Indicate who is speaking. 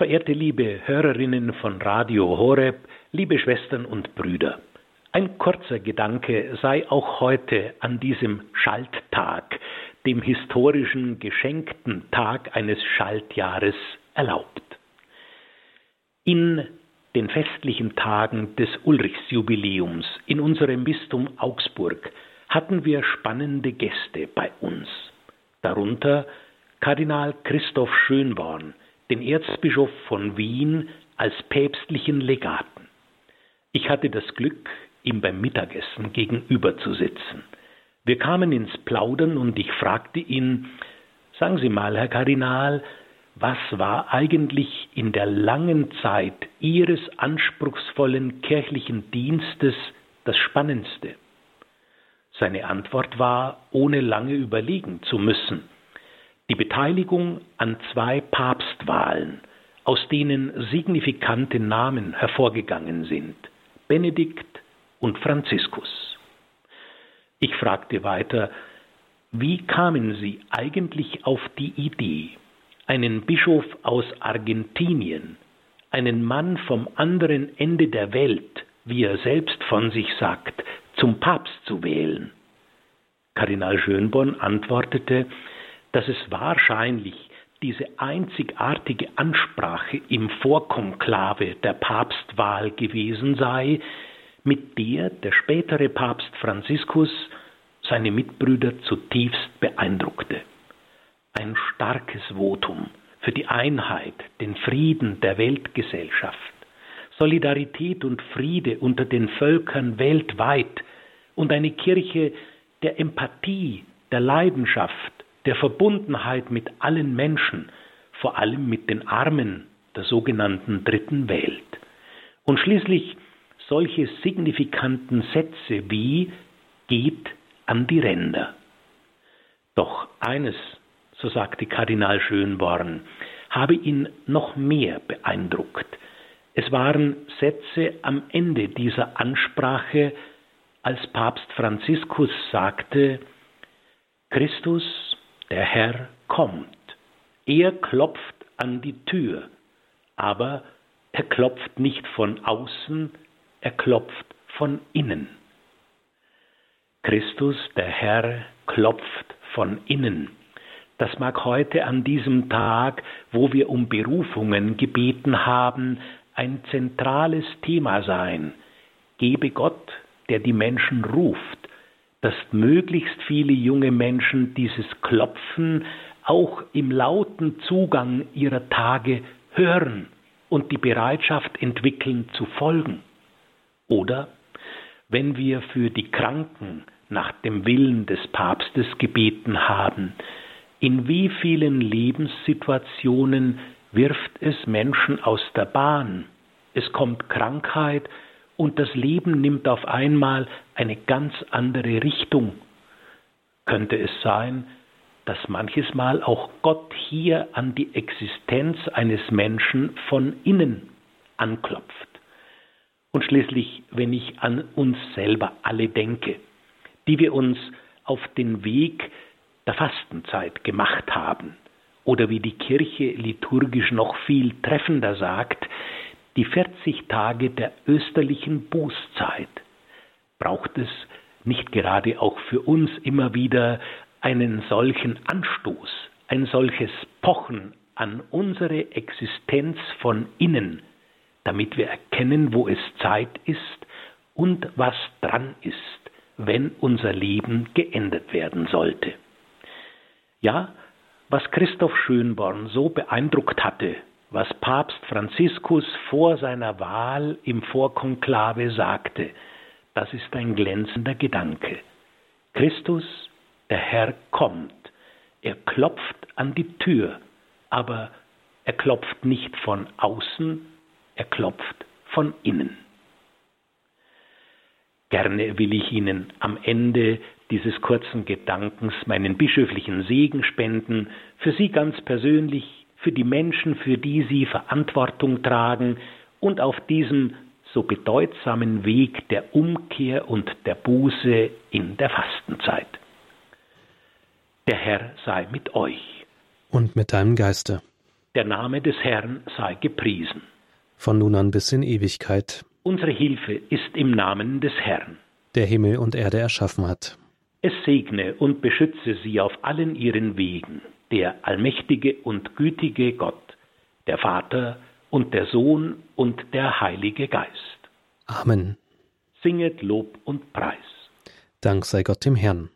Speaker 1: Verehrte liebe Hörerinnen von Radio Horeb, liebe Schwestern und Brüder, ein kurzer Gedanke sei auch heute an diesem Schalttag, dem historischen geschenkten Tag eines Schaltjahres erlaubt. In den festlichen Tagen des Ulrichsjubiläums in unserem Bistum Augsburg hatten wir spannende Gäste bei uns, darunter Kardinal Christoph Schönborn, den Erzbischof von Wien als päpstlichen Legaten. Ich hatte das Glück, ihm beim Mittagessen gegenüber zu sitzen. Wir kamen ins Plaudern und ich fragte ihn, sagen Sie mal, Herr Kardinal, was war eigentlich in der langen Zeit Ihres anspruchsvollen kirchlichen Dienstes das Spannendste? Seine Antwort war, ohne lange überlegen zu müssen, die Beteiligung an zwei Papstwahlen, aus denen signifikante Namen hervorgegangen sind, Benedikt und Franziskus. Ich fragte weiter, wie kamen Sie eigentlich auf die Idee, einen Bischof aus Argentinien, einen Mann vom anderen Ende der Welt, wie er selbst von sich sagt, zum Papst zu wählen? Kardinal Schönborn antwortete, dass es wahrscheinlich diese einzigartige Ansprache im Vorkonklave der Papstwahl gewesen sei, mit der der spätere Papst Franziskus seine Mitbrüder zutiefst beeindruckte. Ein starkes Votum für die Einheit, den Frieden der Weltgesellschaft, Solidarität und Friede unter den Völkern weltweit und eine Kirche der Empathie, der Leidenschaft, der Verbundenheit mit allen Menschen, vor allem mit den Armen der sogenannten dritten Welt. Und schließlich solche signifikanten Sätze wie geht an die Ränder. Doch eines, so sagte Kardinal Schönborn, habe ihn noch mehr beeindruckt. Es waren Sätze am Ende dieser Ansprache, als Papst Franziskus sagte, Christus der Herr kommt. Er klopft an die Tür, aber er klopft nicht von außen, er klopft von innen. Christus, der Herr, klopft von innen. Das mag heute an diesem Tag, wo wir um Berufungen gebeten haben, ein zentrales Thema sein. Gebe Gott, der die Menschen ruft, dass möglichst viele junge Menschen dieses Klopfen auch im lauten Zugang ihrer Tage hören und die Bereitschaft entwickeln zu folgen. Oder wenn wir für die Kranken nach dem Willen des Papstes gebeten haben, in wie vielen Lebenssituationen wirft es Menschen aus der Bahn, es kommt Krankheit und das Leben nimmt auf einmal eine ganz andere Richtung. Könnte es sein, dass manches Mal auch Gott hier an die Existenz eines Menschen von innen anklopft? Und schließlich, wenn ich an uns selber alle denke, die wir uns auf den Weg der Fastenzeit gemacht haben, oder wie die Kirche liturgisch noch viel treffender sagt, die 40 Tage der österlichen Bußzeit, braucht es nicht gerade auch für uns immer wieder einen solchen Anstoß, ein solches Pochen an unsere Existenz von innen, damit wir erkennen, wo es Zeit ist und was dran ist, wenn unser Leben geendet werden sollte. Ja, was Christoph Schönborn so beeindruckt hatte was Papst Franziskus vor seiner Wahl im Vorkonklave sagte, das ist ein glänzender Gedanke. Christus, der Herr, kommt. Er klopft an die Tür, aber er klopft nicht von außen, er klopft von innen. Gerne will ich Ihnen am Ende dieses kurzen Gedankens meinen bischöflichen Segen spenden, für Sie ganz persönlich für die Menschen, für die sie Verantwortung tragen und auf diesem so bedeutsamen Weg der Umkehr und der Buße in der Fastenzeit. Der Herr sei mit euch.
Speaker 2: Und mit deinem Geiste.
Speaker 1: Der Name des Herrn sei gepriesen.
Speaker 2: Von nun an bis in Ewigkeit.
Speaker 1: Unsere Hilfe ist im Namen des Herrn,
Speaker 2: der Himmel und Erde erschaffen hat.
Speaker 1: Es segne und beschütze sie auf allen ihren Wegen, der allmächtige und gütige Gott, der Vater und der Sohn und der Heilige Geist.
Speaker 2: Amen.
Speaker 1: Singet Lob und Preis.
Speaker 2: Dank sei Gott dem Herrn.